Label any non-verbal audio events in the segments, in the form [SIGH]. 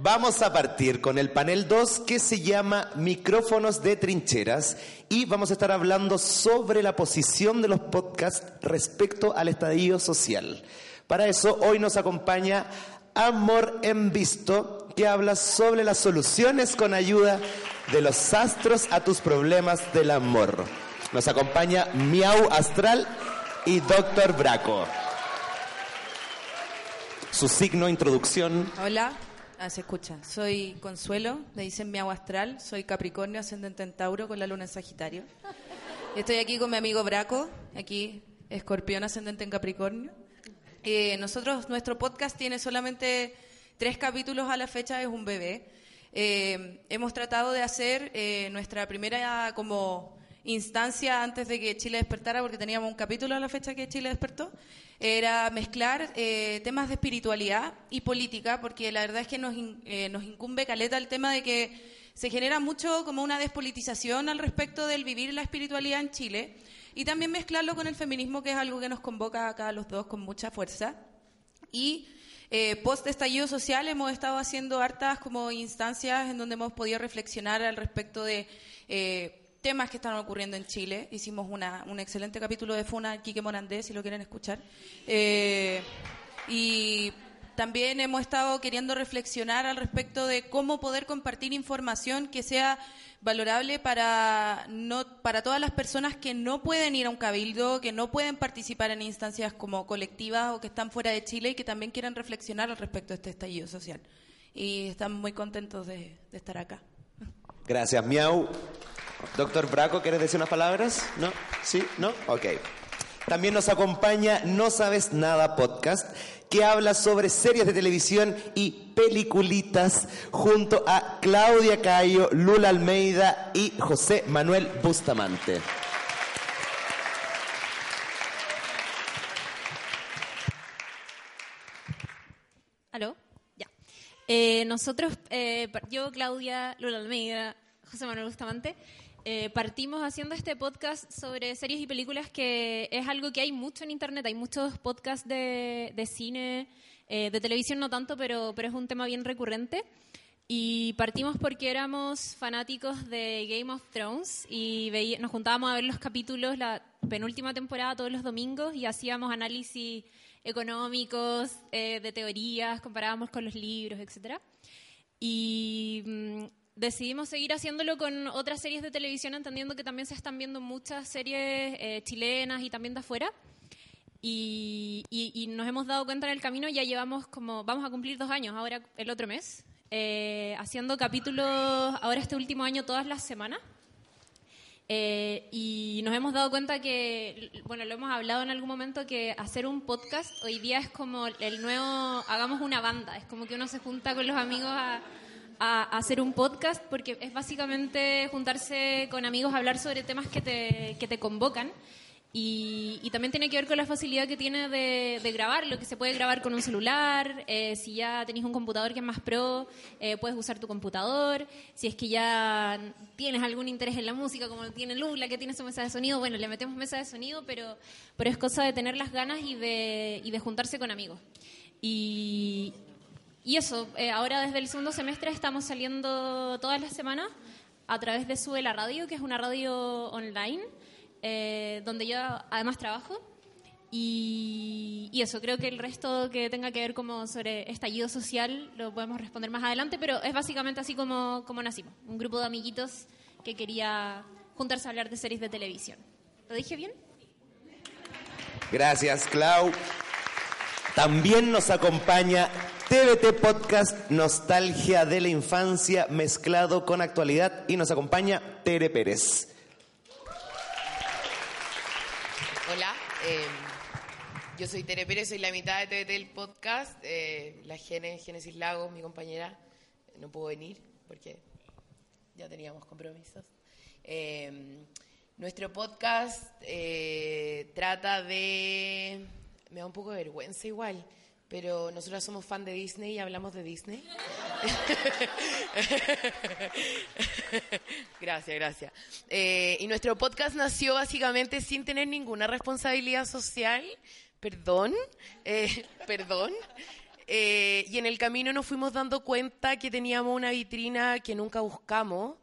Vamos a partir con el panel 2 que se llama Micrófonos de Trincheras y vamos a estar hablando sobre la posición de los podcasts respecto al estadio social. Para eso hoy nos acompaña Amor en Visto que habla sobre las soluciones con ayuda de los astros a tus problemas del amor. Nos acompaña Miau Astral y Doctor Braco. Su signo, introducción. Hola, ah, se escucha. Soy Consuelo, me dicen Miau Astral, soy Capricornio, ascendente en Tauro con la luna en Sagitario. Estoy aquí con mi amigo Braco, aquí Escorpión, ascendente en Capricornio. Eh, nosotros, nuestro podcast tiene solamente tres capítulos a la fecha, es un bebé. Eh, hemos tratado de hacer eh, nuestra primera como instancia antes de que Chile despertara, porque teníamos un capítulo a la fecha que Chile despertó, era mezclar eh, temas de espiritualidad y política, porque la verdad es que nos, nos incumbe caleta el tema de que se genera mucho como una despolitización al respecto del vivir la espiritualidad en Chile, y también mezclarlo con el feminismo, que es algo que nos convoca acá a los dos con mucha fuerza. Y eh, post estallido social hemos estado haciendo hartas como instancias en donde hemos podido reflexionar al respecto de eh, temas que están ocurriendo en Chile. Hicimos una, un excelente capítulo de Funa Quique Morandé, si lo quieren escuchar. Eh, y también hemos estado queriendo reflexionar al respecto de cómo poder compartir información que sea valorable para, no, para todas las personas que no pueden ir a un cabildo, que no pueden participar en instancias como colectivas o que están fuera de Chile y que también quieren reflexionar al respecto de este estallido social. Y estamos muy contentos de estar acá. Gracias, Miau. Doctor Braco, ¿quieres decir unas palabras? ¿No? ¿Sí? ¿No? Ok. También nos acompaña No Sabes Nada Podcast, que habla sobre series de televisión y peliculitas junto a Claudia Cayo, Lula Almeida y José Manuel Bustamante. ¿Aló? Ya. Eh, nosotros, eh, yo, Claudia, Lula Almeida, José Manuel Bustamante, eh, partimos haciendo este podcast sobre series y películas que es algo que hay mucho en Internet. Hay muchos podcasts de, cine, eh, de televisión no tanto, pero, pero es un tema bien recurrente. Y partimos porque éramos fanáticos de Game of Thrones y nos juntábamos a ver los capítulos, la penúltima temporada todos los domingos y hacíamos análisis económicos, eh, de teorías, comparábamos con los libros, etc. Y mm, decidimos seguir haciéndolo con otras series de televisión, entendiendo que también se están viendo muchas series eh, chilenas y también de afuera. Y, nos hemos dado cuenta en el camino, ya llevamos como, vamos a cumplir dos años ahora el otro mes, eh, haciendo capítulos ahora este último año todas las semanas. Eh, y nos hemos dado cuenta que, bueno, lo hemos hablado en algún momento, que hacer un podcast hoy día es como el nuevo, hagamos una banda, es como que uno se junta con los amigos a a, hacer un podcast porque es básicamente juntarse con amigos a hablar sobre temas que te, que te convocan. Y, también tiene que ver con la facilidad que tiene de, de grabar, lo que se puede grabar con un celular, eh, si ya tenéis un computador que es más pro, eh, puedes usar tu computador, si es que ya tienes algún interés en la música, como tiene Lula, que tiene su mesa de sonido, bueno, le metemos mesa de sonido, pero, pero es cosa de tener las ganas y de, y de juntarse con amigos. Y, y eso, eh, ahora desde el segundo semestre estamos saliendo todas las semanas a través de Sube la Radio, que es una radio online, eh, donde yo además trabajo. Y, eso, creo que el resto que tenga que ver como sobre estallido social lo podemos responder más adelante, pero es básicamente así como, como nacimos, un grupo de amiguitos que quería juntarse a hablar de series de televisión. ¿Lo dije bien? Gracias, Clau. También nos acompaña TVT Podcast Nostalgia de la Infancia mezclado con actualidad y nos acompaña Tere Pérez. Hola, em, yo soy Tere Pérez, soy la mitad de TVT el podcast. Eh, la Gene, Génesis Lagos, mi compañera, no pudo venir porque ya teníamos compromisos. Em, nuestro podcast eh, trata de... Me da un poco de vergüenza igual pero nosotros somos fan de Disney y hablamos de Disney. [LAUGHS] gracias, gracias. Eh, y nuestro podcast nació básicamente sin tener ninguna responsabilidad social, perdón, eh, perdón. eh, y en el camino nos fuimos dando cuenta que teníamos una vitrina que nunca buscamos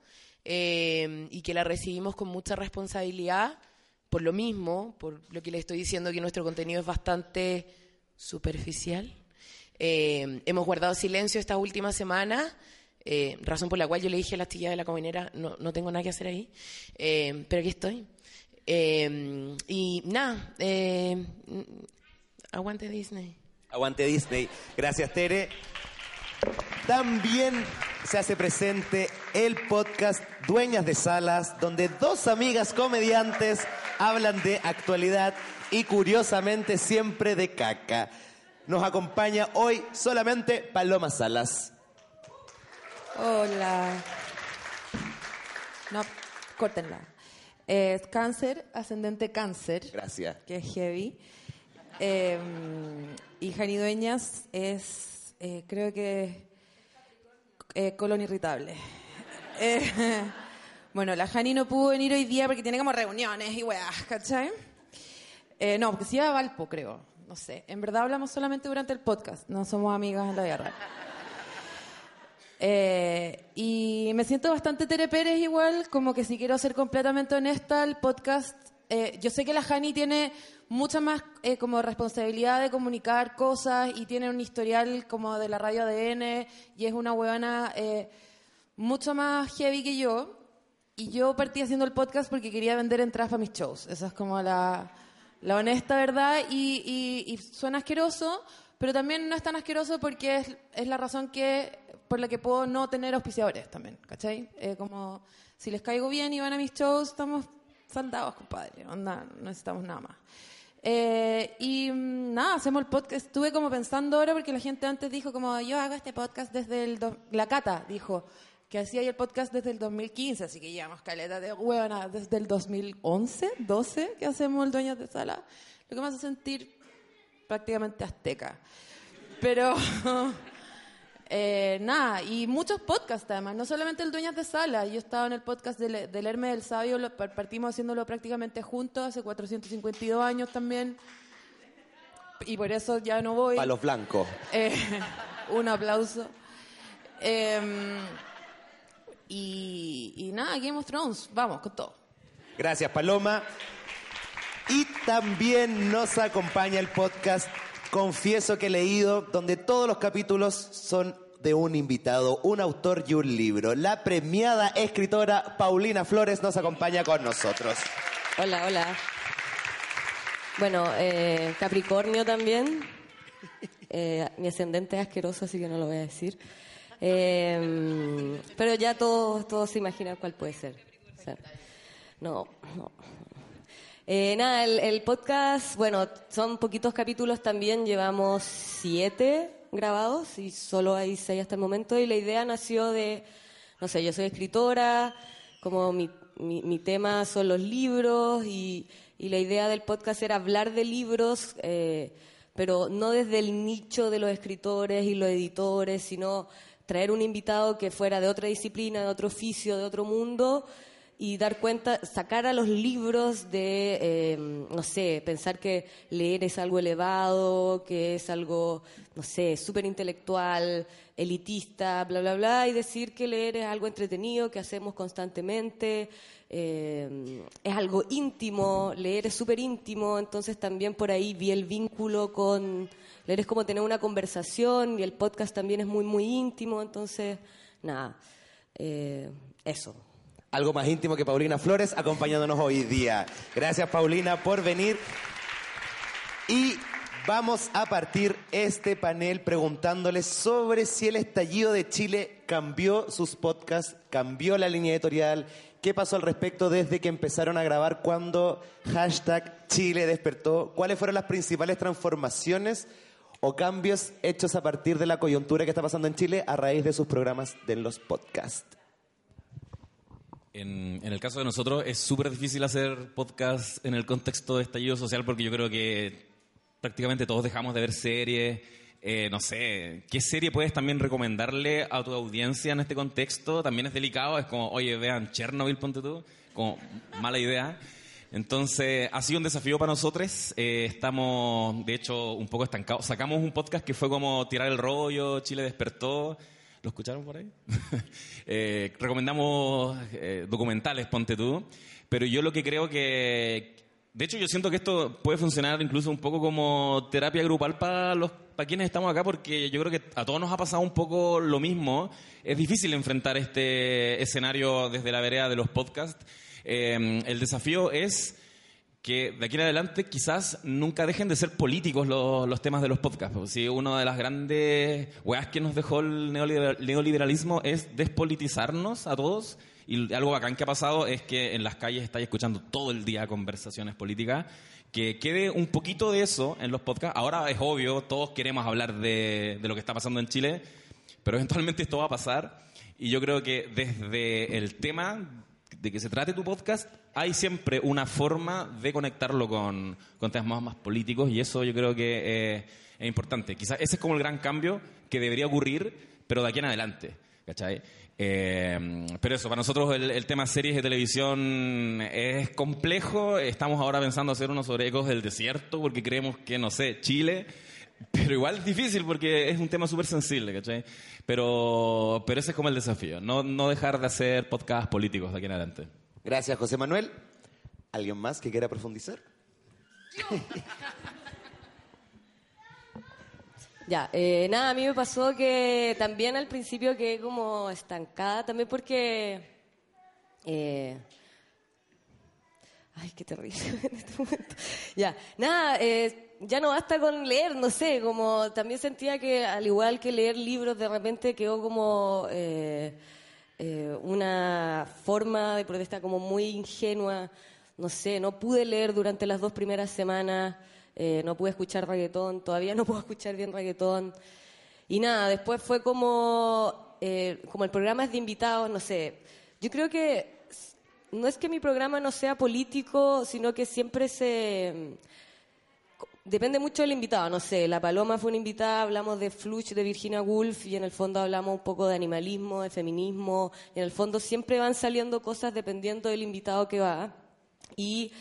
y que la recibimos con mucha responsabilidad por lo mismo, por lo que le estoy diciendo que nuestro contenido es bastante superficial. Eh, hemos guardado silencio esta última semana, eh, razón por la cual yo le dije a la astilla de la comunera, no, no tengo nada que hacer ahí, eh, pero aquí estoy. Eh, y nada, aguante Disney. Aguante Disney. Gracias, Tere. También se hace presente el podcast Dueñas de Salas, donde dos amigas comediantes hablan de actualidad y curiosamente siempre de caca. Nos acompaña hoy solamente Paloma Salas. Hola. No, córtenla. Es cáncer, ascendente cáncer, Gracias. que es heavy. Eh, y Jani Dueñas es, eh, creo que, eh, colon irritable. Eh, [LAUGHS] bueno, la Jani no pudo venir hoy día porque tiene como reuniones y weas, ¿cachai? Eh, no, porque se iba a Valpo, creo. No sé. En verdad hablamos solamente durante el podcast. No somos amigas en la guerra. Eh, y me siento bastante Tere Pérez igual, como que si quiero ser completamente honesta, el podcast, eh, yo sé que la Jani tiene mucha más eh, como responsabilidad de comunicar cosas y tiene un historial como de la radio ADN y es una huevona eh, mucho más heavy que yo. Y yo partí haciendo el podcast porque quería vender entradas para mis shows. Esa es como la, la honesta verdad y, y- suena asqueroso, pero también no es tan asqueroso porque es, la razón que por la que puedo no tener auspiciadores también, ¿cachai? Eh, como si les caigo bien y van a mis shows, estamos saldados, compadre, onda, no necesitamos nada más. Eh, y mm, nada, hacemos el podcast. Estuve como pensando ahora porque la gente antes dijo como yo hago este podcast desde el... do-". La Cata dijo que hacía el podcast desde el 2015, así que llevamos caleta de huevona desde el 2011, 12 que hacemos el Dueñas de Sala, lo que me hace sentir prácticamente azteca. Pero [LAUGHS] eh, nada, y muchos podcasts además, no solamente el Dueñas de Sala, yo estaba en el podcast del, del Hermes del Sabio, lo- partimos haciéndolo prácticamente juntos hace 452 años también, y por eso ya no voy. Palos blancos. Eh, [LAUGHS] un aplauso. Eh, y, y nada, Game of Thrones, vamos con todo. Gracias, Paloma. Y también nos acompaña el podcast Confieso que he leído, donde todos los capítulos son de un invitado, un autor y un libro. La premiada escritora Paulina Flores nos acompaña con nosotros. Hola, hola. Bueno, eh, Capricornio también. Eh, mi ascendente es asqueroso, así que no lo voy a decir. Eh, pero ya todos, todos se imaginan cuál puede ser. No, no. Eh, nada, el, el podcast, bueno, son poquitos capítulos también, llevamos siete grabados y solo hay seis hasta el momento y la idea nació de, no sé, yo soy escritora, como mi, mi, mi tema son los libros y, y la idea del podcast era hablar de libros, eh, pero no desde el nicho de los escritores y los editores, sino traer un invitado que fuera de otra disciplina, de otro oficio, de otro mundo y dar cuenta, sacar a los libros de, eh, no sé, pensar que leer es algo elevado, que es algo, no sé, súper intelectual, elitista, bla, bla, bla, y decir que leer es algo entretenido, que hacemos constantemente, eh, es algo íntimo, leer es súper íntimo, entonces también por ahí vi el vínculo con, leer es como tener una conversación y el podcast también es muy, muy íntimo, entonces, nada, eh, eso. Algo más íntimo que Paulina Flores acompañándonos hoy día. Gracias, Paulina, por venir. Y vamos a partir este panel preguntándoles sobre si el estallido de Chile cambió sus podcasts, cambió la línea editorial, qué pasó al respecto desde que empezaron a grabar, cuando hashtag Chile despertó, cuáles fueron las principales transformaciones o cambios hechos a partir de la coyuntura que está pasando en Chile a raíz de sus programas de los podcasts. En, en el caso de nosotros es súper difícil hacer podcast en el contexto de estallido social porque yo creo que prácticamente todos dejamos de ver series. Eh, no sé, ¿qué serie puedes también recomendarle a tu audiencia en este contexto? También es delicado, es como, oye, vean Chernobyl, ponte tú, como mala idea. Entonces, ha sido un desafío para nosotros. Eh, estamos, de hecho, un poco estancados. Sacamos un podcast que fue como tirar el rollo, Chile despertó. ¿Lo escucharon por ahí? [LAUGHS] Eh, recomendamos eh, documentales, ponte tú. Pero yo lo que creo que... De hecho, yo siento que esto puede funcionar incluso un poco como terapia grupal para los para quienes estamos acá, porque yo creo que a todos nos ha pasado un poco lo mismo. Es difícil enfrentar este escenario desde la vereda de los podcasts. Eh, el desafío es que de aquí en adelante quizás nunca dejen de ser políticos los, los temas de los podcasts. Si una de las grandes weas que nos dejó el neoliberal- neoliberalismo es despolitizarnos a todos. Y algo bacán que ha pasado es que en las calles estáis escuchando todo el día conversaciones políticas. Que quede un poquito de eso en los podcasts. Ahora es obvio, todos queremos hablar de, de lo que está pasando en Chile, pero eventualmente esto va a pasar. Y yo creo que desde el tema de que se trate tu podcast, hay siempre una forma de conectarlo con, con temas más, políticos y eso yo creo que eh, es importante. Quizás ese es como el gran cambio que debería ocurrir, pero de aquí en adelante. Eh, pero eso, para nosotros el, el tema series de televisión es complejo. Estamos ahora pensando hacer uno sobre ecos del desierto porque creemos que, no sé, Chile pero igual es difícil porque es un tema súper sensible, ¿cachai? Pero, pero ese es como el desafío, no, no dejar de hacer podcasts políticos de aquí en adelante. Gracias, José Manuel. ¿Alguien más que quiera profundizar? [LAUGHS] Ya, eh, nada, a mí me pasó que también al principio quedé como estancada, también porque... eh, ay, qué terrible [LAUGHS] en este momento. Ya, nada, eh, ya no basta con leer, no sé, como también sentía que al igual que leer libros, de repente quedó como eh, eh, una forma de protesta como muy ingenua, no sé, no pude leer durante las dos primeras semanas. Eh, no pude escuchar reggaetón, todavía no puedo escuchar bien reggaetón. Y nada, después fue como, como el programa es de invitados, no sé. Yo creo que no es que mi programa no sea político, sino que siempre se... Depende mucho del invitado, no sé, La Paloma fue una invitada, hablamos de Fluch, de Virginia Woolf, y en el fondo hablamos un poco de animalismo, de feminismo, y en el fondo siempre van saliendo cosas dependiendo del invitado que va. Y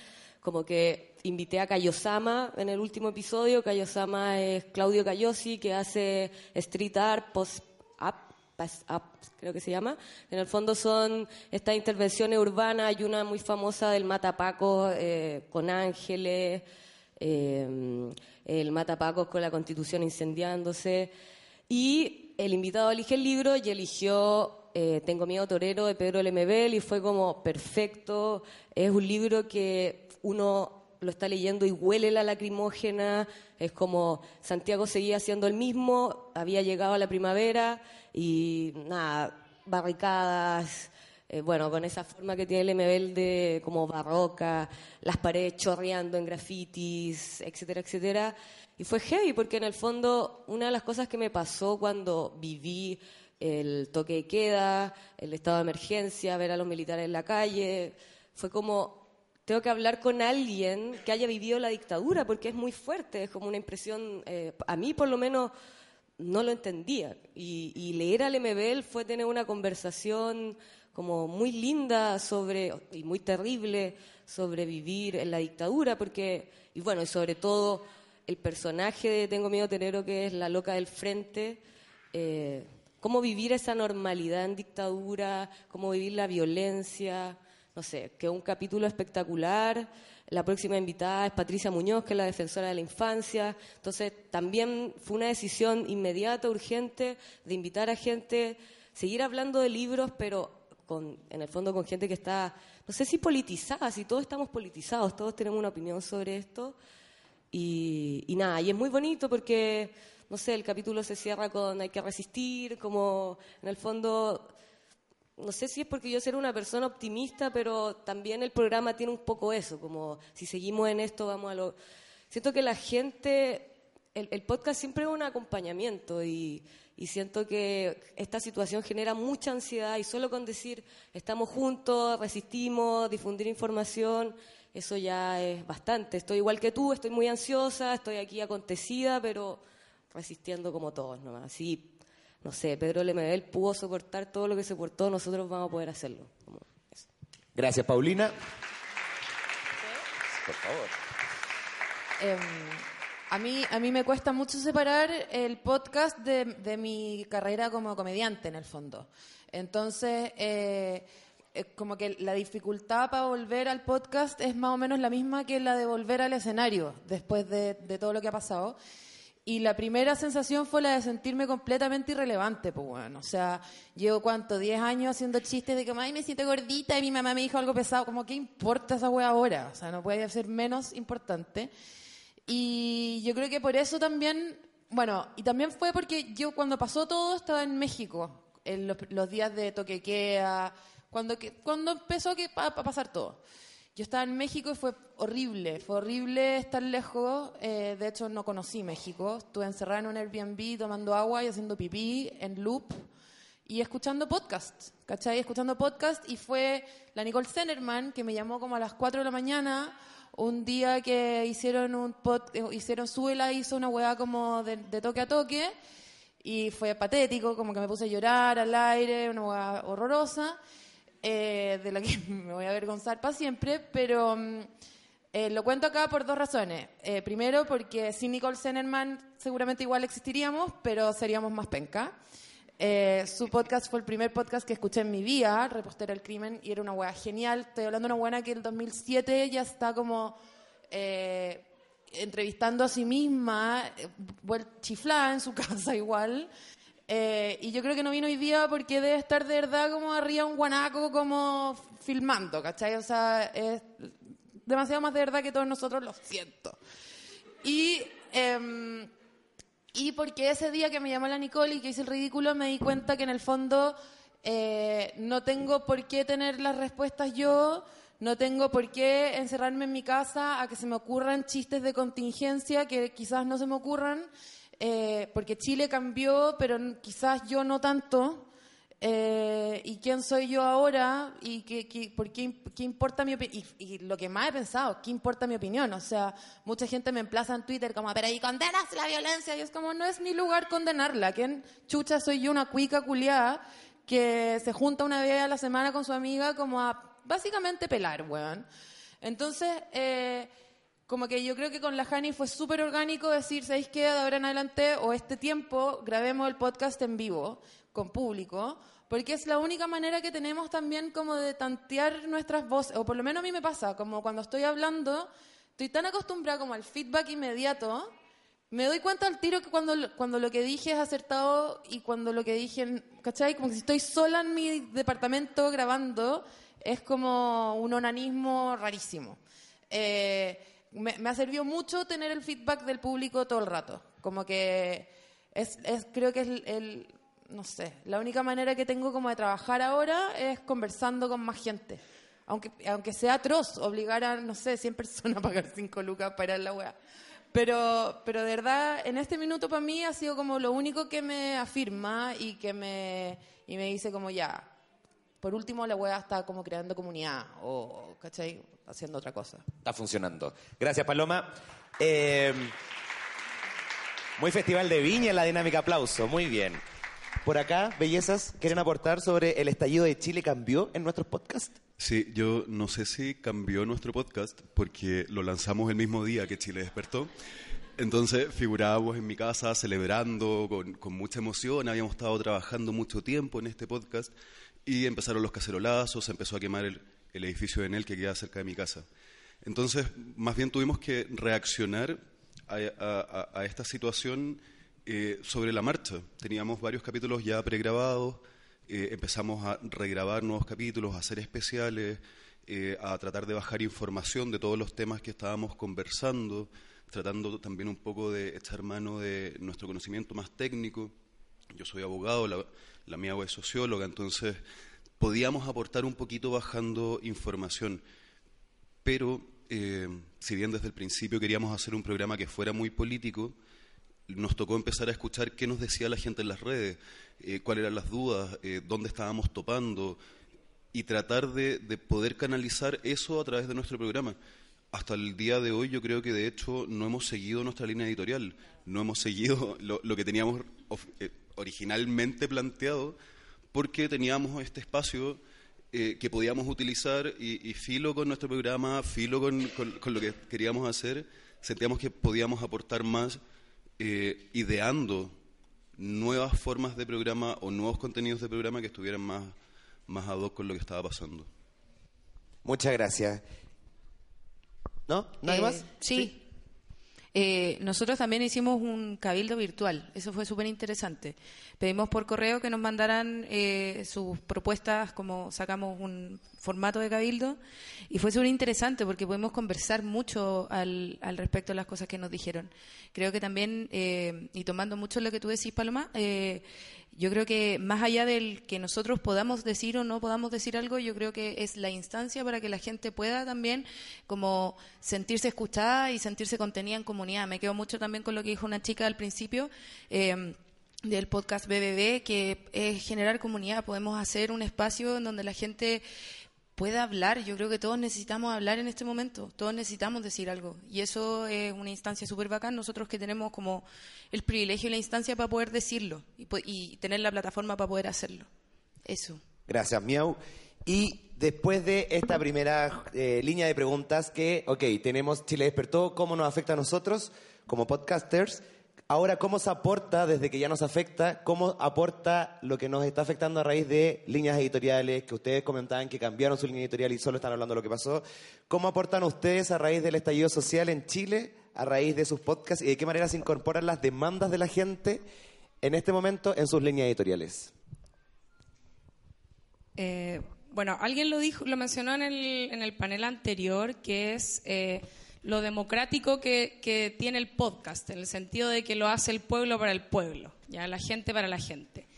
como que invité a Kayosama en el último episodio. Kayosama es Claudio Cayosi, que hace street art, post-up, creo que se llama. En el fondo son estas intervenciones urbanas. Hay una muy famosa del Matapaco eh, con ángeles, eh, el Matapacos con la constitución incendiándose. Y el invitado elige el libro y eligió eh, Tengo miedo torero de Pedro Lemebel y fue como perfecto. Es un libro que uno lo está leyendo y huele la lacrimógena. Es como Santiago seguía siendo el mismo, había llegado a la primavera y nada, barricadas. Eh, bueno, con esa forma que tiene el Lemebel de como barroca, las paredes chorreando en grafitis, etcétera, etcétera. Y fue heavy porque en el fondo una de las cosas que me pasó cuando viví el toque de queda, el estado de emergencia, ver a los militares en la calle, fue como, tengo que hablar con alguien que haya vivido la dictadura porque es muy fuerte, es como una impresión, eh, a mí por lo menos no lo entendía. Y, y leer al MBL fue tener una conversación como muy linda sobre, y muy terrible sobre vivir en la dictadura, porque, y bueno, y sobre todo el personaje de Tengo Miedo Tenero, que es la loca del frente, eh, cómo vivir esa normalidad en dictadura, cómo vivir la violencia, no sé, que un capítulo espectacular. La próxima invitada es Patricia Muñoz, que es la defensora de la infancia. Entonces, también fue una decisión inmediata, urgente, de invitar a gente, seguir hablando de libros, pero con, en el fondo con gente que está, no sé si politizada, si todos estamos politizados, todos tenemos una opinión sobre esto. Y, y nada, y es muy bonito porque, no sé, el capítulo se cierra con hay que resistir, como en el fondo, no sé si es porque yo ser una persona optimista, pero también el programa tiene un poco eso, como si seguimos en esto vamos a lo... Siento que la gente, el, el podcast siempre es un acompañamiento y, y siento que esta situación genera mucha ansiedad y solo con decir estamos juntos, resistimos, difundir información, eso ya es bastante. Estoy igual que tú, estoy muy ansiosa, estoy aquí acontecida, pero resistiendo como todos nomás. Así, no sé, Pedro Lemebel pudo soportar todo lo que soportó, nosotros vamos a poder hacerlo. Como eso. Gracias, Paulina. Por favor. Em, a, mí, a mí me cuesta mucho separar el podcast de, de mi carrera como comediante, en el fondo. Entonces, eh, eh, como que la dificultad para volver al podcast es más o menos la misma que la de volver al escenario después de, de todo lo que ha pasado. Y la primera sensación fue la de sentirme completamente irrelevante, pues bueno. O sea, llevo cuánto, 10 años haciendo chistes de que, ay, me siento gordita y mi mamá me dijo algo pesado. Como, ¿qué importa esa wea ahora? O sea, no puede ser menos importante. Y yo creo que por eso también, bueno, y también fue porque yo cuando pasó todo estaba en México, en los, los días de toquequea, cuando, que, cuando empezó que, a, a pasar todo. Yo estaba en México y fue horrible, fue horrible estar lejos. eh, de hecho, no conocí México. Estuve encerrada en un Airbnb tomando agua y haciendo pipí en loop y escuchando podcast, ¿cachai? Escuchando podcast y fue la Nicole Zenerman que me llamó como a las 4 de la mañana un día que hicieron un pod, eh, hicieron Suela hizo una weá como de, de toque a toque y fue patético, como que me puse a llorar al aire, una weá horrorosa eh, de la que [LAUGHS] me voy a avergonzar para siempre, pero mm, eh, lo cuento acá por dos razones. Eh, primero, porque sin Nicole Zenerman seguramente igual existiríamos, pero seríamos más penca. Eh, su podcast fue el primer podcast que escuché en mi vida, Repostera el Crimen, y era una weá genial. Estoy hablando de una buena que en el 2007 ya está como eh, entrevistando a sí misma, eh, chiflada en su [LAUGHS] casa igual. Y yo creo que no vino hoy día porque debe estar de verdad como arriba un guanaco como filmando, ¿cachai? O sea, es demasiado más de verdad que todos nosotros, lo siento. Y, em, y porque ese día que me llamó la Nicole y que hice el ridículo, me di cuenta que en el fondo eh, no tengo por qué tener las respuestas yo, no tengo por qué encerrarme en mi casa a que se me ocurran chistes de contingencia que quizás no se me ocurran, eh, porque Chile cambió, pero quizás yo no tanto. Eh, ¿Y quién soy yo ahora? ¿Y qué, por qué, qué importa mi opinión? Y, y lo que más he pensado, ¿qué importa mi opinión? O sea, mucha gente me emplaza en Twitter como, pero ¿y condenas la violencia? Y es como, no es mi lugar condenarla. ¿Quién chucha soy yo, una cuica culiada que se junta una vez a la semana con su amiga como a básicamente pelar, weón? Entonces, eh, como que yo creo que con la Hani fue súper orgánico decir, ¿sabéis qué? De ahora en adelante o este tiempo grabemos el podcast en vivo, con público, porque es la única manera que tenemos también como de tantear nuestras voces, o por lo menos a mí me pasa, como cuando estoy hablando, estoy tan acostumbrada como al feedback inmediato, me doy cuenta al tiro que cuando, cuando lo que dije es acertado y cuando lo que dije, ¿cachai? Como que si estoy sola en mi departamento grabando, es como un onanismo rarísimo. Eh, me, me ha servido mucho tener el feedback del público todo el rato. Como que es, es creo que es el, el- no sé, la única manera que tengo como de trabajar ahora es conversando con más gente. Aunque, aunque sea atroz, obligar a, no sé, 100 personas a pagar 5 lucas para la weá. Pero, pero de verdad, en este minuto para mí ha sido como lo único que me afirma y que me, y me dice como ya, por último la weá está como creando comunidad o, ¿cachai? Haciendo otra cosa. Está funcionando. Gracias, Paloma. Eh, muy Festival de Viña la dinámica aplauso. Muy bien. Por acá, bellezas, ¿quieren aportar sobre el estallido de Chile cambió en nuestros podcasts? Sí, yo no sé si cambió nuestro podcast porque lo lanzamos el mismo día que Chile despertó. Entonces figurábamos en mi casa celebrando con, con mucha emoción, habíamos estado trabajando mucho tiempo en este podcast y empezaron los cacerolazos, se empezó a quemar el, el edificio de Enel que queda cerca de mi casa. Entonces, más bien tuvimos que reaccionar a, a- esta situación eh, sobre la marcha. Teníamos varios capítulos ya pregrabados, eh, empezamos a regrabar nuevos capítulos, a hacer especiales, eh, a tratar de bajar información de todos los temas que estábamos conversando, tratando también un poco de echar mano de nuestro conocimiento más técnico. Yo soy abogado, la, la mía es socióloga, entonces podíamos aportar un poquito bajando información. Pero, eh, si bien desde el principio queríamos hacer un programa que fuera muy político, nos tocó empezar a escuchar qué nos decía la gente en las redes, eh, cuáles eran las dudas, eh, dónde estábamos topando, y tratar de, de poder canalizar eso a través de nuestro programa. Hasta el día de hoy yo creo que de hecho no hemos seguido nuestra línea editorial, no hemos seguido [LAUGHS] lo, que teníamos eh, originalmente planteado, porque teníamos este espacio eh, que podíamos utilizar y, y filo con nuestro programa, filo con lo que queríamos hacer, sentíamos que podíamos aportar más eh, ideando nuevas formas de programa o nuevos contenidos de programa que estuvieran más, más ad hoc con lo que estaba pasando. Muchas gracias. ¿No? ¿Nadie Eh, más? Sí. Eh, nosotros también hicimos un cabildo virtual, eso fue súper interesante. Pedimos por correo que nos mandaran eh, sus propuestas, como sacamos un formato de cabildo, y fue súper interesante porque pudimos conversar mucho al, al respecto de las cosas que nos dijeron. Creo que también, eh, y tomando mucho lo que tú decís, Paloma, eh, yo creo que más allá del que nosotros podamos decir o no podamos decir algo, yo creo que es la instancia para que la gente pueda también como sentirse escuchada y sentirse contenida en comunidad. Me quedo mucho también con lo que dijo una chica al principio. eh, del podcast BBB, que es generar comunidad. Podemos hacer un espacio en donde la gente pueda hablar. Yo creo que todos necesitamos hablar en este momento. Todos necesitamos decir algo. Y eso es una instancia súper bacán. Nosotros que tenemos como el privilegio y la instancia para poder decirlo y, y tener la plataforma para poder hacerlo. Eso. Gracias, Miau. Y después de esta primera eh, línea de preguntas que, ok, tenemos Chile despertó, ¿cómo nos afecta a nosotros como podcasters? Ahora, ¿cómo se aporta desde que ya nos afecta? ¿Cómo aporta lo que nos está afectando a raíz de líneas editoriales que ustedes comentaban que cambiaron su línea editorial y solo están hablando de lo que pasó? ¿Cómo aportan ustedes a raíz del estallido social en Chile, a raíz de sus podcasts y de qué manera se incorporan las demandas de la gente en este momento en sus líneas editoriales? Eh, bueno, alguien lo dijo, lo mencionó en el, en el panel anterior, que es eh, lo democrático que, tiene el podcast, en el sentido de que lo hace el pueblo para el pueblo, ya la gente para la gente.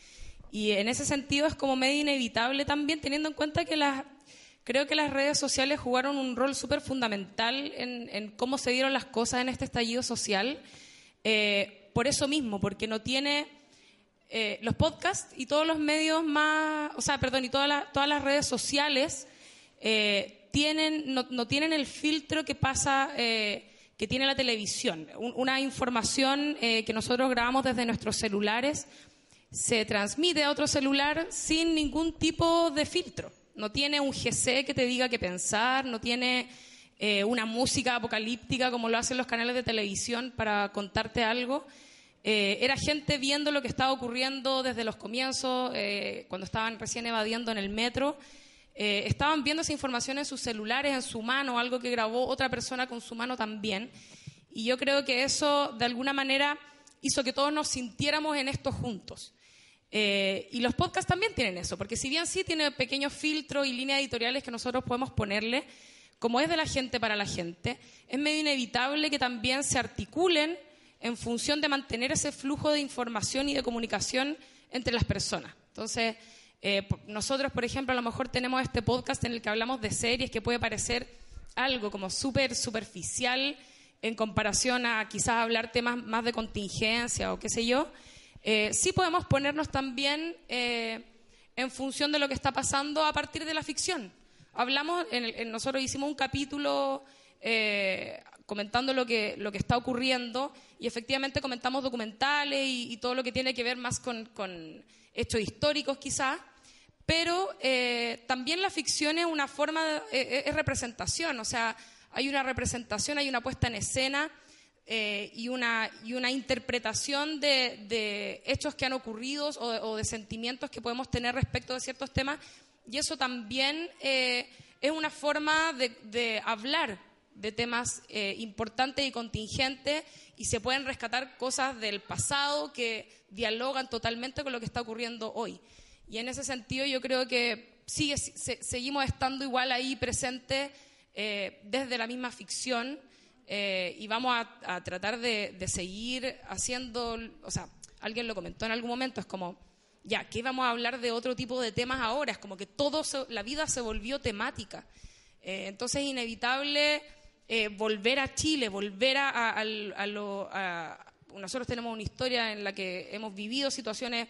Y en ese sentido es como medio inevitable también, teniendo en cuenta que las, creo que las redes sociales jugaron un rol súper fundamental en, en cómo se dieron las cosas en este estallido social. eh, por eso mismo, porque no tiene eh, los podcasts y todos los medios más, o sea, perdón, y todas las- todas las redes sociales eh, tienen, no, no tienen el filtro que pasa, eh, que tiene la televisión. Un- una información eh, que nosotros grabamos desde nuestros celulares se transmite a otro celular sin ningún tipo de filtro. No tiene un GC que te diga qué pensar, no tiene eh, una música apocalíptica como lo hacen los canales de televisión para contarte algo. Era gente viendo lo que estaba ocurriendo desde los comienzos, cuando estaban recién evadiendo en el metro. Eh, estaban viendo esa información en sus celulares, en su mano, algo que grabó otra persona con su mano también. Y yo creo que eso, de alguna manera, hizo que todos nos sintiéramos en esto juntos. Eh, y los podcasts también tienen eso, porque si bien sí tiene pequeños filtros y líneas editoriales que nosotros podemos ponerle, como es de la gente para la gente, es medio inevitable que también se articulen en función de mantener ese flujo de información y de comunicación entre las personas. Entonces, eh, nosotros, por ejemplo, a lo mejor tenemos este podcast en el que hablamos de series que puede parecer algo como súper superficial en comparación a quizás hablar temas más de contingencia o qué sé yo. Eh, sí podemos ponernos también eh, en función de lo que está pasando a partir de la ficción. Hablamos, en el- en- nosotros hicimos un capítulo eh, comentando lo que, lo que está ocurriendo y efectivamente comentamos documentales y, todo lo que tiene que ver más con hechos históricos quizás, pero eh, también la ficción es una forma, de- eh, es representación, o sea, hay una representación, hay una puesta en escena eh, y, una, y una interpretación de, hechos que han ocurrido o de, sentimientos que podemos tener respecto de ciertos temas y eso también eh, es una forma de, hablar de temas eh, importantes y contingentes y se pueden rescatar cosas del pasado que dialogan totalmente con lo que está ocurriendo hoy. Y en ese sentido yo creo que sigue, se- seguimos estando igual ahí presentes eh, desde la misma ficción eh, y vamos a, tratar de, seguir haciendo, o sea, alguien lo comentó en algún momento, es como, ya, ¿qué vamos a hablar de otro tipo de temas ahora? Es como que todo, la vida se volvió temática. Eh, entonces es inevitable eh, volver a Chile, volver a, a- a lo... nosotros tenemos una historia en la que hemos vivido situaciones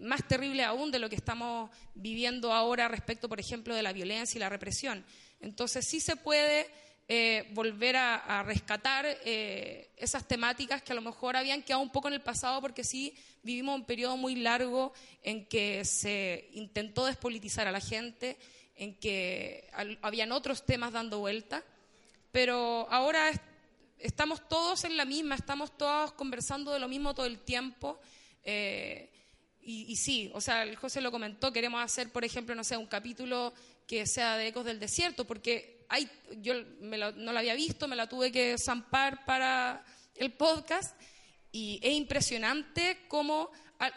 más terribles aún de lo que estamos viviendo ahora respecto, por ejemplo, de la violencia y la represión. Entonces sí se puede eh, volver a, a rescatar eh, esas temáticas que a lo mejor habían quedado un poco en el pasado porque sí vivimos un periodo muy largo en que se intentó despolitizar a la gente, en que al- habían otros temas dando vuelta, pero ahora es- estamos todos en la misma, estamos todos conversando de lo mismo todo el tiempo. eh, y, y sí, o sea, el José lo comentó, queremos hacer, por ejemplo, no sé, un capítulo que sea de Ecos del Desierto, porque hay, yo me la- no la había visto, me la tuve que zampar para el podcast, y es impresionante cómo,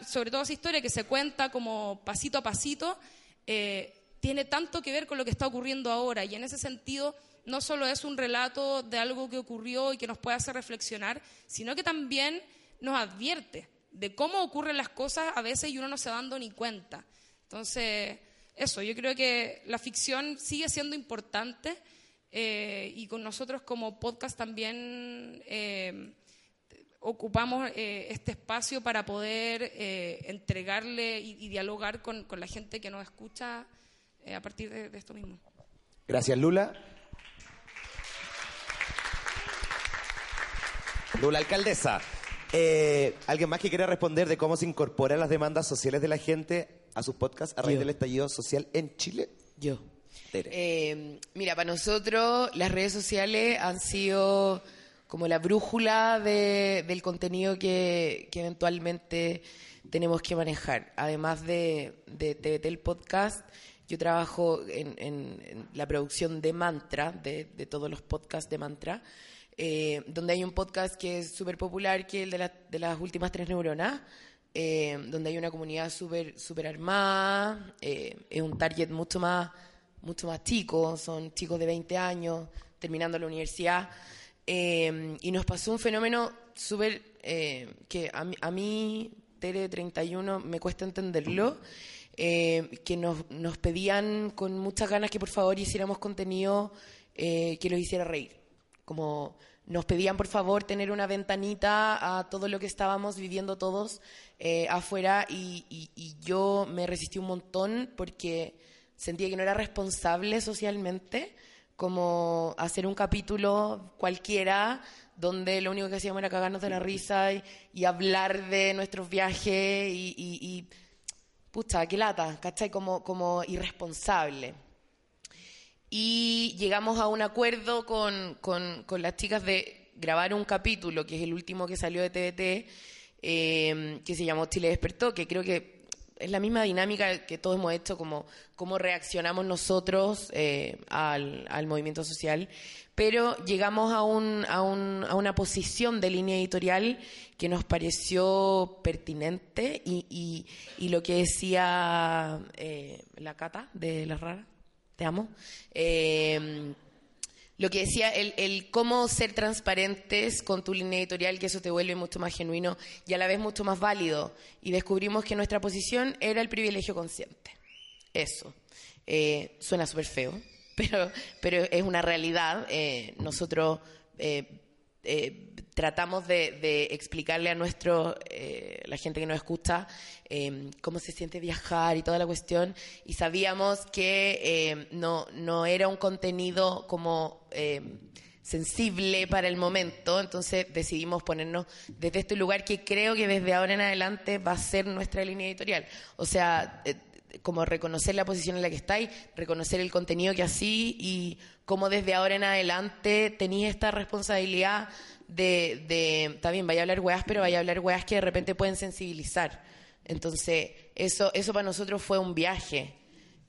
sobre todo esa historia que se cuenta como pasito a pasito, eh, tiene tanto que ver con lo que está ocurriendo ahora, y en ese sentido no solo es un relato de algo que ocurrió y que nos puede hacer reflexionar, sino que también nos advierte de cómo ocurren las cosas a veces y uno no se va dando ni cuenta. Entonces, eso, yo creo que la ficción sigue siendo importante eh, y con nosotros como podcast también eh, ocupamos eh, este espacio para poder entregarle y, dialogar con, con la gente que nos escucha a partir de, de esto mismo. Gracias, Lula. Lula, alcaldesa. Eh, ¿Alguien más que quiera responder de cómo se incorporan las demandas sociales de la gente a sus podcasts a raíz Yo. del estallido social en Chile? Yo. Tere. Eh, mira, para nosotros las redes sociales han sido como la brújula de- del contenido que, que eventualmente tenemos que manejar. Además de, de TVT el podcast, yo trabajo en, en- en la producción de Mantra, de, de todos los podcasts de Mantra, eh, donde hay un podcast que es súper popular, que es el de, la- de las últimas tres neuronas, eh, donde hay una comunidad súper súper armada, eh, es un target mucho más, mucho más chico, son chicos de 20 años, terminando la universidad, y nos pasó un fenómeno súper, que a a mí, Tere 31, me cuesta entenderlo, que nos, nos pedían con muchas ganas que por favor hiciéramos contenido que los hiciera reír como nos pedían por favor tener una ventanita a todo lo que estábamos viviendo todos eh, afuera. Y, y- y yo me resistí un montón porque sentía que no era responsable socialmente como hacer un capítulo cualquiera donde lo único que hacíamos era cagarnos de la risa y, y hablar de nuestros viajes y pucha, qué lata, ¿cachai? Como, como irresponsable y llegamos a un acuerdo con, con- las chicas de grabar un capítulo, que es el último que salió de TVT, eh, que se llamó Chile Despertó, que creo que es la misma dinámica que todos hemos hecho, como cómo reaccionamos nosotros eh, al, al movimiento social, pero llegamos a, un, a, un- a una posición de línea editorial que nos pareció pertinente y, y- y lo que decía eh, la Cata de Las Raras, te amo. Eh, lo que decía, el, el cómo ser transparentes con tu línea editorial, que eso te vuelve mucho más genuino y a la vez mucho más válido. Y descubrimos que nuestra posición era el privilegio consciente. Eso. Eh, suena súper feo, [LAUGHS] pero, pero es una realidad. Eh, nosotros eh, eh, tratamos de, explicarle a nuestro, eh, la gente que nos escucha eh, cómo se siente viajar y toda la cuestión y sabíamos que eh, no, no era un contenido como eh, sensible para el momento, entonces decidimos ponernos desde este lugar que creo que desde ahora en adelante va a ser nuestra línea editorial. O sea, eh, como reconocer la posición en la que estáis, reconocer el contenido que así y cómo desde ahora en adelante tenéis esta responsabilidad de, de, bien, vaya a hablar weas, pero vaya a hablar weas que de repente pueden sensibilizar. Entonces, eso, eso para nosotros fue un viaje.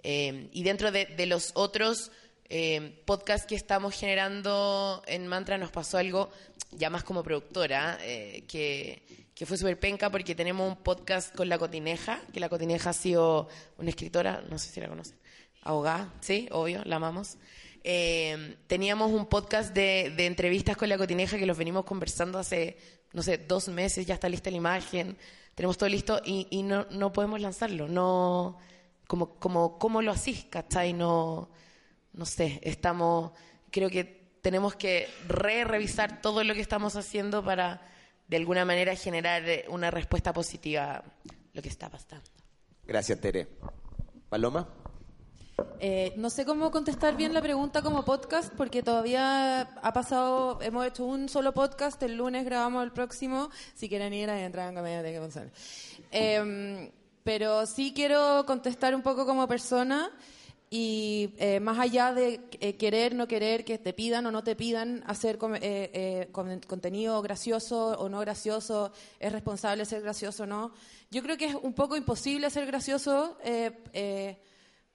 Eh, y dentro de, de los otros eh, podcasts que estamos generando en Mantra nos pasó algo ya más como productora, eh, que, que fue súper penca porque tenemos un podcast con La Cotineja, que La Cotineja ha sido una escritora, no sé si la conocen, abogada, sí, obvio, la amamos. Eh, teníamos un podcast de, de entrevistas con La Cotineja que los venimos conversando hace, no sé, dos meses, ya está lista la imagen, tenemos todo listo y, y no, no podemos lanzarlo, no como, como, ¿cómo lo hacís, cachai? No, no sé, estamos, creo que tenemos que re-revisar todo lo que estamos haciendo para, de alguna manera, generar una respuesta positiva a lo que está pasando. Gracias, Tere. Paloma. Eh, no sé cómo contestar bien la pregunta como podcast porque todavía ha pasado, hemos hecho un solo podcast, el lunes grabamos el próximo, si quieren ir ahí entrar en Comedia de González. Eh, pero sí quiero contestar un poco como persona y eh, más allá de eh, querer, no querer, que te pidan o no te pidan hacer eh, con- contenido gracioso o no gracioso, es responsable ser gracioso o no, yo creo que es un poco imposible ser gracioso,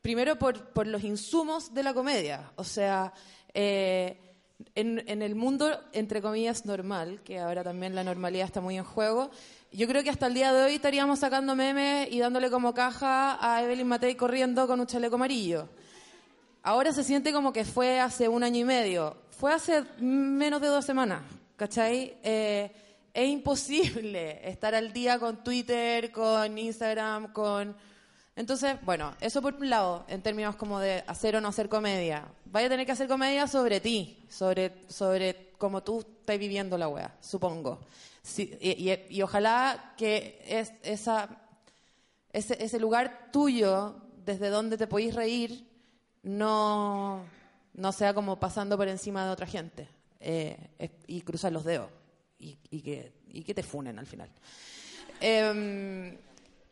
primero por, los insumos de la comedia. O sea, eh, en, en el mundo, entre comillas, normal, que ahora también la normalidad está muy en juego, yo creo que hasta el día de hoy estaríamos sacando memes y dándole como caja a Evelyn Matei corriendo con un chaleco amarillo. Ahora se siente como que fue hace un año y medio. Fue hace menos de dos semanas, ¿cachai? Eh, es imposible estar al día con Twitter, con Instagram, con... Entonces, bueno, eso por un lado, en términos como de hacer o no hacer comedia. Vaya a tener que hacer comedia sobre ti, sobre, sobre cómo tú estás viviendo la wea, supongo. Y, ojalá que ese, ese lugar tuyo, desde donde te podéis reír, no, no sea como pasando por encima de otra gente eh, y cruzar los dedos y, y que te funen al final. Em,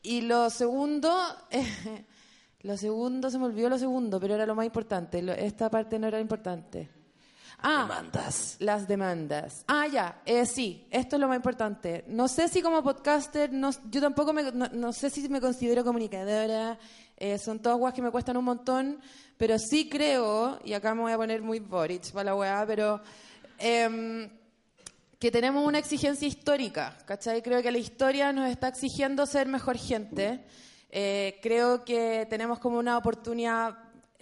y lo segundo, [LAUGHS] lo segundo, se me olvidó lo segundo, pero era lo más importante. Lo- esta parte no era importante. Ah, Demandas. las demandas. Ah, ya, eh, sí, esto es lo más importante. No sé si como podcaster, no, yo tampoco me, no, no sé si me considero comunicadora, eh, son todas guas que me cuestan un montón, pero sí creo, y acá me voy a poner muy Boric para la weá, pero em, que tenemos una exigencia histórica, ¿cachai? Creo que la historia nos está exigiendo ser mejor gente. Eh, creo que tenemos como una oportunidad,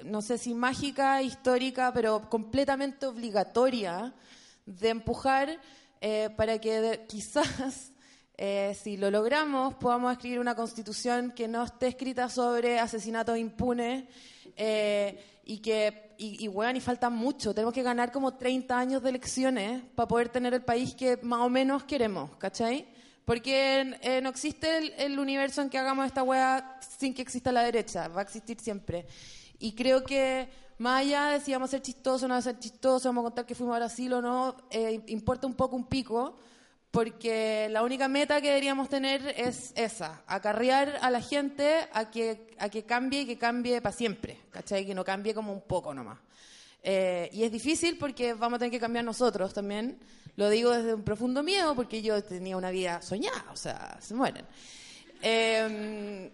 no sé si mágica, histórica, pero completamente obligatoria de empujar eh, para que [LAUGHS] quizás, eh, si lo logramos, podamos escribir una constitución que no esté escrita sobre asesinatos impunes y que, y, y, weón, y falta mucho. Tenemos que ganar como 30 años de elecciones para poder tener el país que más o menos queremos, ¿cachai? Porque eh, no existe el, el universo en que hagamos esta weá sin que exista la derecha, va a existir siempre. Y creo que más allá de si vamos a ser chistosos o no vamos a ser chistosos, vamos a contar que fuimos a Brasil o no, eh, importa un poco un pico, porque la única meta que deberíamos tener es esa, acarrear a la gente a que, a que cambie y que cambie para siempre, ¿cachai? Que no cambie como un poco nomás. Eh, y es difícil porque vamos a tener que cambiar nosotros también. Lo digo desde un profundo miedo porque yo tenía una vida soñada, o sea, se mueren. Eh,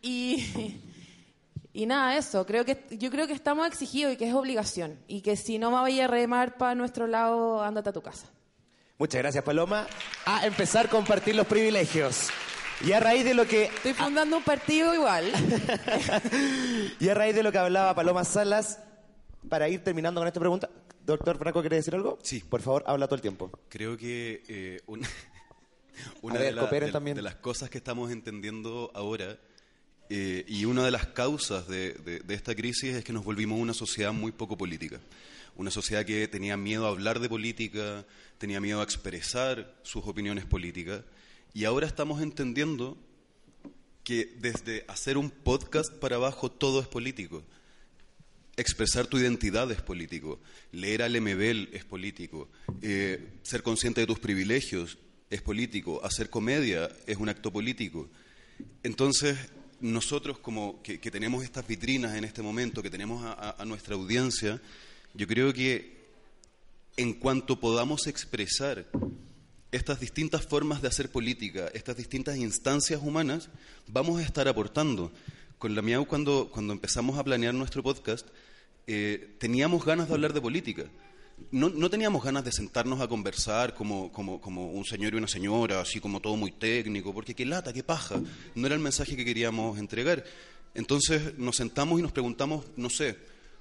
y, [LAUGHS] y nada, eso. Creo que, yo creo que estamos exigidos y que es obligación. Y que si no me vaya a remar para nuestro lado, ándate a tu casa. Muchas gracias, Paloma. A empezar a compartir los privilegios. Y a raíz de lo que Estoy fundando un partido igual. [LAUGHS] y a raíz de lo que hablaba Paloma Salas, para ir terminando con esta pregunta, doctor Franco, ¿quiere decir algo? Sí. Por favor, habla todo el tiempo. Creo que eh, un- [LAUGHS] una, A ver, de, la- cooperen de- también. de las cosas que estamos entendiendo ahora eh, y una de las causas de, de- de esta crisis es que nos volvimos una sociedad muy poco política. Una sociedad que tenía miedo a hablar de política, tenía miedo a expresar sus opiniones políticas y ahora estamos entendiendo que desde hacer un podcast para abajo todo es político. Expresar tu identidad es político, leer al Lemebel es político, eh, ser consciente de tus privilegios es político, hacer comedia es un acto político. Entonces, nosotros como que, que tenemos estas vitrinas en este momento, que tenemos a nuestra audiencia, yo creo que en cuanto podamos expresar estas distintas formas de hacer política, estas distintas instancias humanas, vamos a estar aportando. Con la Miau, cuando, cuando empezamos a planear nuestro podcast, eh, teníamos ganas de hablar de política. No, no teníamos ganas de sentarnos a conversar como, como, como un señor y una señora, así como todo muy técnico, porque qué lata, qué paja. No era el mensaje que queríamos entregar. Entonces nos sentamos y nos preguntamos, no sé,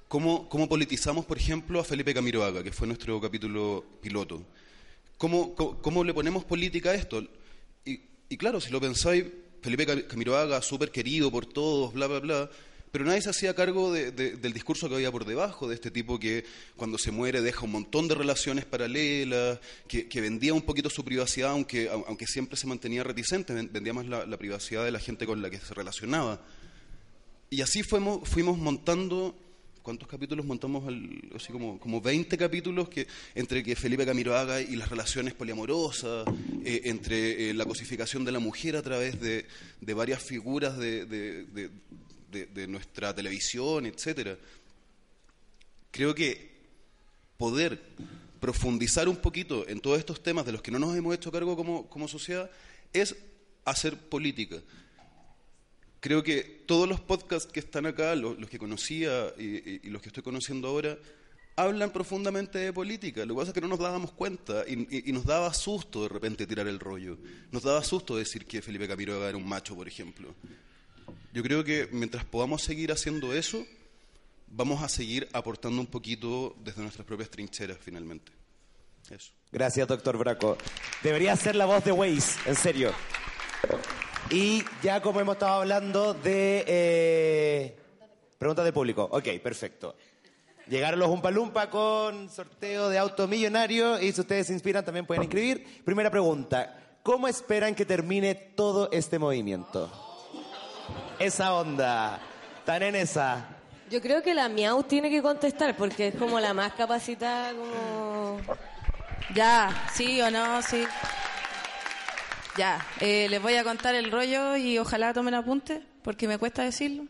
¿cómo, cómo politizamos, por ejemplo, a Felipe Camiroaga, que fue nuestro capítulo piloto? ¿Cómo, cómo, cómo le ponemos política a esto? Y, y claro, si lo pensáis, Felipe Ca- Camiroaga, súper querido por todos, bla, bla, bla, pero nadie se hacía cargo de- de- del discurso que había por debajo, de este tipo que cuando se muere deja un montón de relaciones paralelas, que, que vendía un poquito su privacidad, aunque, au- aunque siempre se mantenía reticente, ven- vendía más la, la privacidad de la gente con la que se relacionaba. Y así fuimos, fuimos montando ¿cuántos capítulos montamos? Así como, como 20 capítulos que entre que Felipe Camiroaga y las relaciones poliamorosas, eh, entre eh, la cosificación de la mujer a través de, de varias figuras de- de- de nuestra televisión, etcétera. Creo que poder profundizar un poquito en todos estos temas de los que no nos hemos hecho cargo como, como sociedad es hacer política. Creo que todos los podcasts que están acá, lo- los, que conocía y- y los que estoy conociendo ahora, hablan profundamente de política. Lo que pasa es que no nos dábamos cuenta y, y- y nos daba susto de repente tirar el rollo. Nos daba susto decir que Felipe Camiroaga era un macho, por ejemplo. Yo creo que mientras podamos seguir haciendo eso, vamos a seguir aportando un poquito desde nuestras propias trincheras, finalmente. Eso. Gracias, doctor Braco. Debería ser la voz de Waze, en serio. Y ya como hemos estado hablando de... eh, preguntas del público. Ok, perfecto. Llegaron los Umpalumpa con sorteo de auto millonario y si ustedes se inspiran también pueden inscribir. Primera pregunta. ¿Cómo esperan que termine todo este movimiento? Esa onda. Tan en esa. Yo creo que la Miau tiene que contestar porque es como la más capacitada, como... Ya, sí o no, sí. Ya, eh, les voy a contar el rollo y ojalá tomen apunte, porque me cuesta decirlo.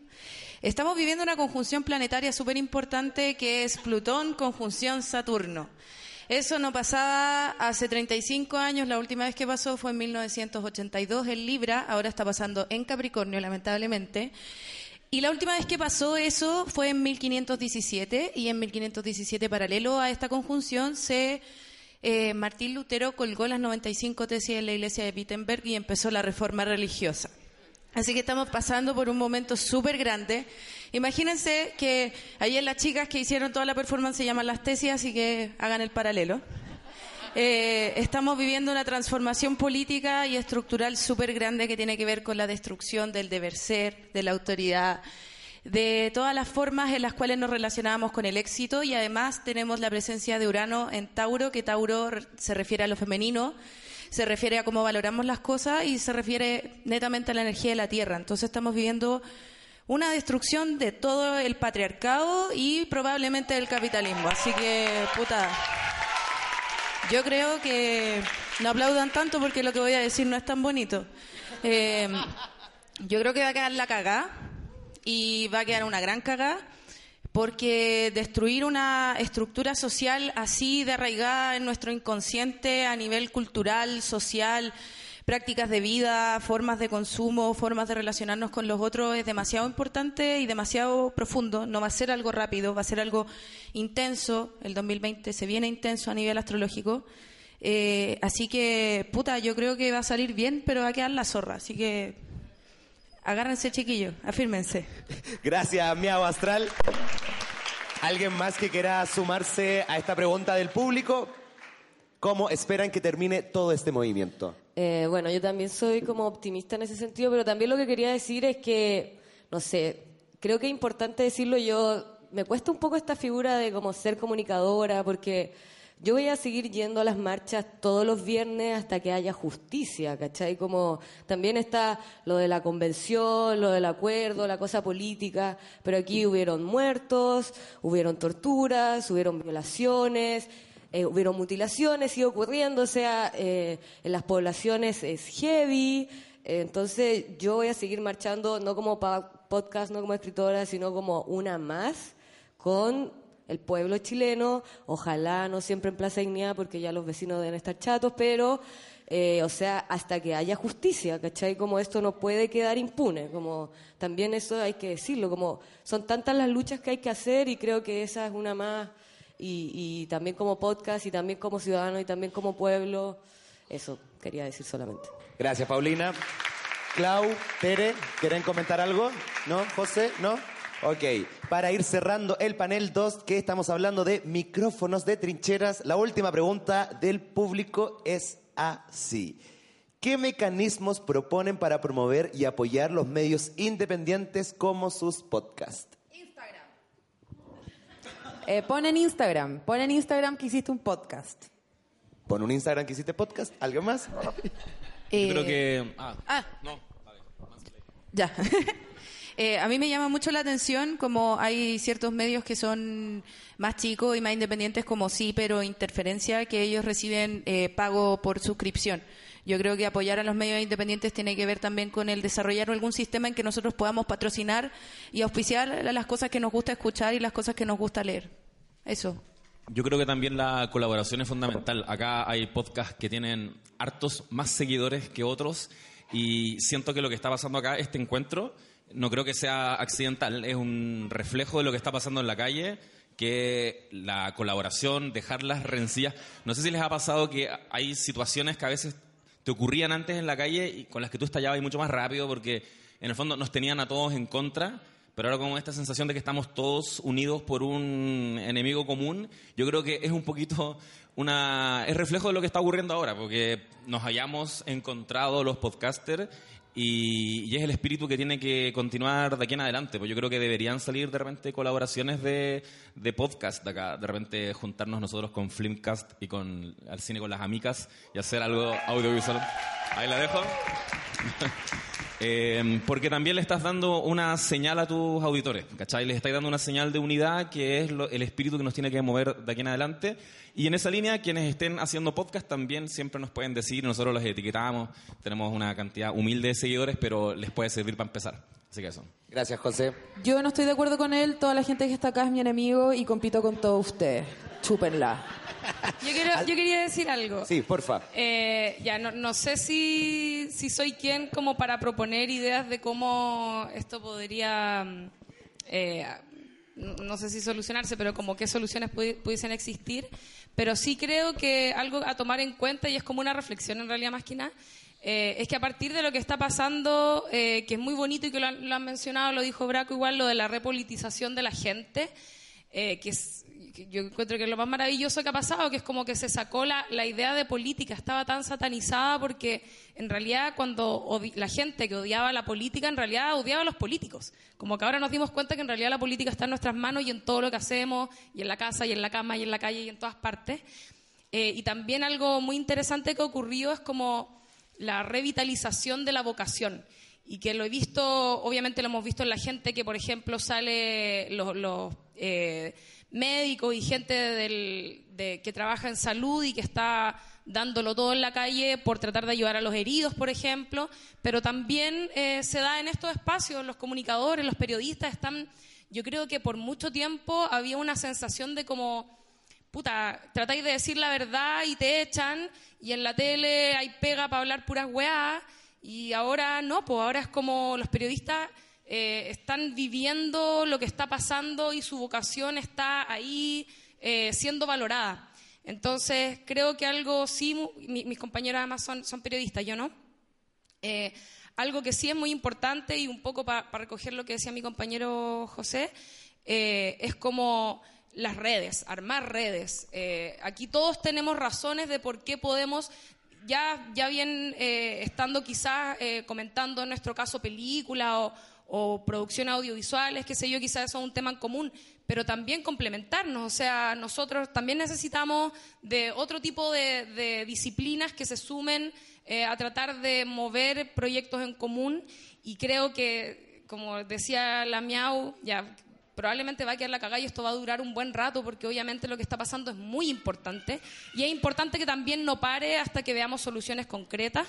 Estamos viviendo una conjunción planetaria súper importante que es Plutón conjunción Saturno. Eso no pasaba hace 35 años, la última vez que pasó fue en 1982 en Libra, ahora está pasando en Capricornio, lamentablemente. Y la última vez que pasó eso fue en 1517 y en 1517 paralelo a esta conjunción se eh, Martín Lutero colgó las 95 tesis en la iglesia de Wittenberg y empezó la reforma religiosa. Así que estamos pasando por un momento súper grande. Imagínense que ayer las chicas que hicieron toda la performance se llaman las tesis, así que hagan el paralelo. Eh, estamos viviendo una transformación política y estructural súper grande que tiene que ver con la destrucción del deber ser, de la autoridad, de todas las formas en las cuales nos relacionamos con el éxito y además tenemos la presencia de Urano en Tauro, que Tauro se refiere a lo femenino, se refiere a cómo valoramos las cosas y se refiere netamente a la energía de la Tierra. Entonces estamos viviendo una destrucción de todo el patriarcado y probablemente del capitalismo. Así que, puta, yo creo que no aplaudan tanto porque lo que voy a decir no es tan bonito. Eh, yo creo que va a quedar la cagá y va a quedar una gran cagá porque destruir una estructura social así de arraigada en nuestro inconsciente a nivel cultural, social, prácticas de vida, formas de consumo, formas de relacionarnos con los otros es demasiado importante y demasiado profundo. No va a ser algo rápido, va a ser algo intenso. El 2020 se viene intenso a nivel astrológico. Eh, así que, puta, yo creo que va a salir bien, pero va a quedar la zorra. Así que agárrense, chiquillos, afírmense. Gracias, Miau Astral. ¿Alguien más que quiera sumarse a esta pregunta del público? ¿Cómo esperan que termine todo este movimiento? Eh, bueno, yo también soy como optimista en ese sentido, pero también lo que quería decir es que, no sé, creo que es importante decirlo yo, me cuesta un poco esta figura de como ser comunicadora, porque yo voy a seguir yendo a las marchas todos los viernes hasta que haya justicia, ¿cachai? Como también está lo de la convención, lo del acuerdo, la cosa política, pero aquí hubieron muertos, hubieron torturas, hubieron violaciones, eh, hubieron mutilaciones, sigue ocurriendo, o sea, eh, en las poblaciones es heavy. eh, entonces yo voy a seguir marchando, no como podcast, no como escritora, sino como una más con el pueblo chileno. Ojalá no siempre en Plaza Dignidad, porque ya los vecinos deben estar chatos, pero, eh, o sea, hasta que haya justicia, ¿cachai? Como esto no puede quedar impune, como también eso hay que decirlo, como son tantas las luchas que hay que hacer y creo que esa es una más y, también como podcast y también como ciudadano y también como pueblo. Eso quería decir solamente. Gracias, Paulina. Clau, Tere, ¿quieren comentar algo? ¿No? ¿José? ¿No? Ok, para ir cerrando el panel 2, que estamos hablando de micrófonos de trincheras, la última pregunta del público es así. ¿Qué mecanismos proponen para promover y apoyar los medios independientes como sus podcasts? Eh, pon en Instagram, pon en Instagram que hiciste un podcast. Pon un Instagram que hiciste podcast, ¿alguien más? Yo Eh, creo que... Ah, Ah, no. Ya. [LAUGHS] Eh, a mí me llama mucho la atención como hay ciertos medios que son más chicos y más independientes como sí, pero interferencia, que ellos reciben eh, pago por suscripción. Yo creo que apoyar a los medios independientes tiene que ver también con el desarrollar algún sistema en que nosotros podamos patrocinar y auspiciar las cosas que nos gusta escuchar y las cosas que nos gusta leer. Eso. Yo creo que también la colaboración es fundamental. Acá hay podcasts que tienen hartos más seguidores que otros y siento que lo que está pasando acá, este encuentro, no creo que sea accidental, es un reflejo de lo que está pasando en la calle, que la colaboración, dejar las rencillas. No sé si les ha pasado que hay situaciones que a veces te ocurrían antes en la calle y con las que tú estallabas mucho más rápido porque en el fondo nos tenían a todos en contra, pero ahora con esta sensación de que estamos todos unidos por un enemigo común, yo creo que es un poquito una es reflejo de lo que está ocurriendo ahora, porque nos hayamos encontrado los podcasters y, es el espíritu que tiene que continuar de aquí en adelante. Pues yo creo que deberían salir de repente colaboraciones de, de podcast de acá, de repente juntarnos nosotros con Flimcast y con al cine con las amicas y hacer algo audiovisual. Ahí la dejo. [LAUGHS] Eh, porque también le estás dando una señal a tus auditores, ¿cachai? Les estás dando una señal de unidad que es el espíritu que nos tiene que mover de aquí en adelante. Y en esa línea, quienes estén haciendo podcast también siempre nos pueden decir, nosotros los etiquetamos, tenemos una cantidad humilde de seguidores, pero les puede servir para empezar. Así que eso. Gracias, José. Yo no estoy de acuerdo con él, toda la gente que está acá es mi enemigo y compito con todos ustedes. Chúpenla. Yo, quiero, yo quería decir algo. Sí, porfa. Eh, ya, no, no sé si, si soy quien como para proponer ideas de cómo esto podría, eh, no sé si solucionarse, pero como qué soluciones pudi- pudiesen existir. Pero sí creo que algo a tomar en cuenta, y es como una reflexión en realidad más que nada, eh, es que a partir de lo que está pasando, eh, que es muy bonito y que lo han, mencionado, lo dijo Braco igual, lo de la repolitización de la gente, eh, que yo encuentro que es lo más maravilloso que ha pasado, que es como que se sacó la, la idea de política, estaba tan satanizada porque en realidad cuando la gente que odiaba la política, en realidad odiaba a los políticos. Como que ahora nos dimos cuenta que en realidad la política está en nuestras manos y en todo lo que hacemos, y en la casa, y en la cama, y en la calle, y en todas partes. Y también algo muy interesante que ocurrió es como la revitalización de la vocación. Y que lo he visto, obviamente lo hemos visto en la gente que, por ejemplo, sale los, los, eh, médicos y gente del- de- que trabaja en salud y que está dándolo todo en la calle por tratar de ayudar a los heridos, por ejemplo, pero también eh, se da en estos espacios, los comunicadores, los periodistas están, yo creo que por mucho tiempo había una sensación de como puta, tratáis de decir la verdad y te echan, y en la tele hay pega para hablar puras weá, y ahora no, pues ahora es como los periodistas eh, están viviendo lo que está pasando y su vocación está ahí eh, siendo valorada. Entonces, creo que algo sí, mis compañeros además son, periodistas, yo no. Eh, algo que sí es muy importante y un poco para recoger lo que decía mi compañero José, es como las redes, armar redes. Eh, aquí todos tenemos razones de por qué podemos, ya, ya bien eh, estando quizás eh, comentando en nuestro caso película o, producción audiovisuales, qué sé yo, quizás eso es un tema en común, pero también complementarnos. O sea, nosotros también necesitamos de otro tipo de, disciplinas que se sumen a tratar de mover proyectos en común y creo que, como decía la Miau, ya probablemente va a quedar la cagada y esto va a durar un buen rato porque obviamente lo que está pasando es muy importante y es importante que también no pare hasta que veamos soluciones concretas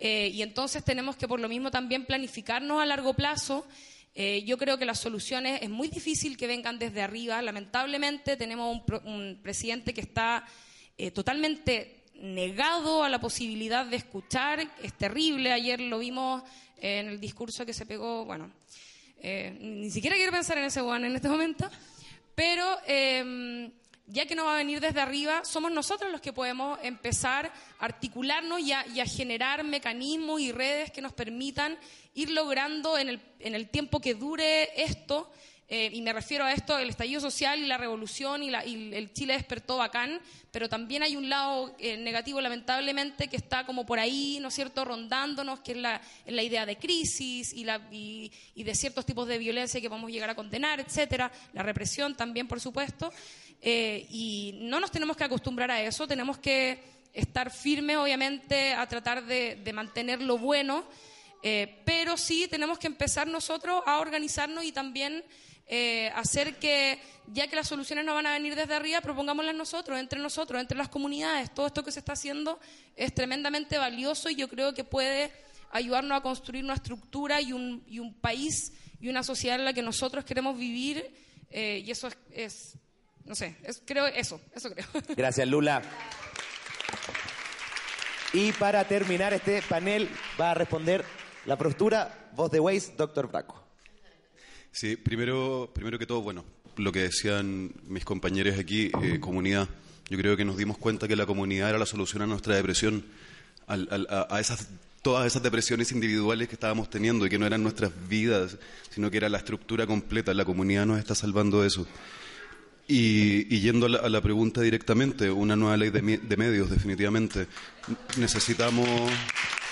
eh, y entonces tenemos que por lo mismo también planificarnos a largo plazo. Eh, yo creo que las soluciones es muy difícil que vengan desde arriba. Lamentablemente tenemos un, presidente que está eh, totalmente negado a la posibilidad de escuchar. Es terrible. Ayer lo vimos en el discurso que se pegó, bueno, eh, ni siquiera quiero pensar en ese one en este momento, pero eh, ya que no va a venir desde arriba, somos nosotros los que podemos empezar a articularnos y a, y a generar mecanismos y redes que nos permitan ir logrando en el, en el tiempo que dure esto, eh, y me refiero a esto, el estallido social y la revolución y, la- y el Chile despertó bacán, pero también hay un lado eh, negativo, lamentablemente, que está como por ahí, ¿no es cierto?, rondándonos, que es la, la idea de crisis y, la, y, y de ciertos tipos de violencia que vamos a llegar a condenar, etcétera, la represión también, por supuesto, eh, y no nos tenemos que acostumbrar a eso, tenemos que estar firmes, obviamente, a tratar de, de mantener lo bueno. Eh, pero sí tenemos que empezar nosotros a organizarnos y también eh, hacer que, ya que las soluciones no van a venir desde arriba, propongámoslas nosotros, entre nosotros, entre las comunidades. Todo esto que se está haciendo es tremendamente valioso y yo creo que puede ayudarnos a construir una estructura y un, y un país y una sociedad en la que nosotros queremos vivir. eh, y eso es, no sé, es- creo eso, eso creo. [LAUGHS] Gracias, Lula. Y para terminar este panel va a responder la postura voz de Waze, doctor Braco. Sí, primero, primero que todo, bueno, lo que decían mis compañeros aquí, eh, comunidad. Yo creo que nos dimos cuenta que la comunidad era la solución a nuestra depresión, al- a, a esas, todas esas depresiones individuales que estábamos teniendo y que no eran nuestras vidas, sino que era la estructura completa. La comunidad nos está salvando de eso. Y, y yendo a la, a la pregunta directamente, una nueva ley de, medios, definitivamente. Necesitamos Ne-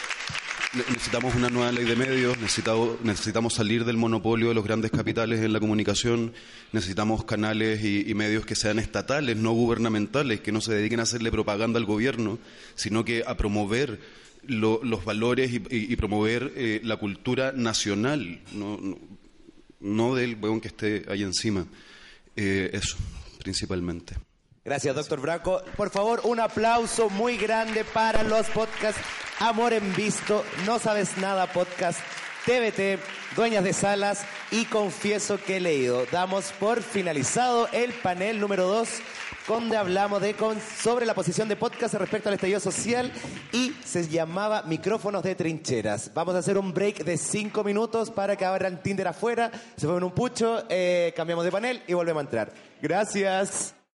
Necesitamos una nueva ley de medios, necesitamos, salir del monopolio de los grandes capitales en la comunicación, necesitamos canales y, medios que sean estatales, no gubernamentales, que no se dediquen a hacerle propaganda al gobierno, sino que a promover lo- los valores y promover eh, la cultura nacional, no, no, no del weón que esté ahí encima. Eh, eso, principalmente. Gracias, doctor Braco. Por favor, un aplauso muy grande para los podcasts Amor en Visto, No Sabes Nada Podcast, TVT, Dueñas de Salas y Confieso que he leído. Damos por finalizado el panel número 2, donde hablamos de con- sobre la posición de podcast respecto al estallido social y se llamaba Micrófonos de Trincheras. Vamos a hacer un break de 5 minutos para que abran Tinder afuera, se ponen un pucho, eh, cambiamos de panel y volvemos a entrar. Gracias.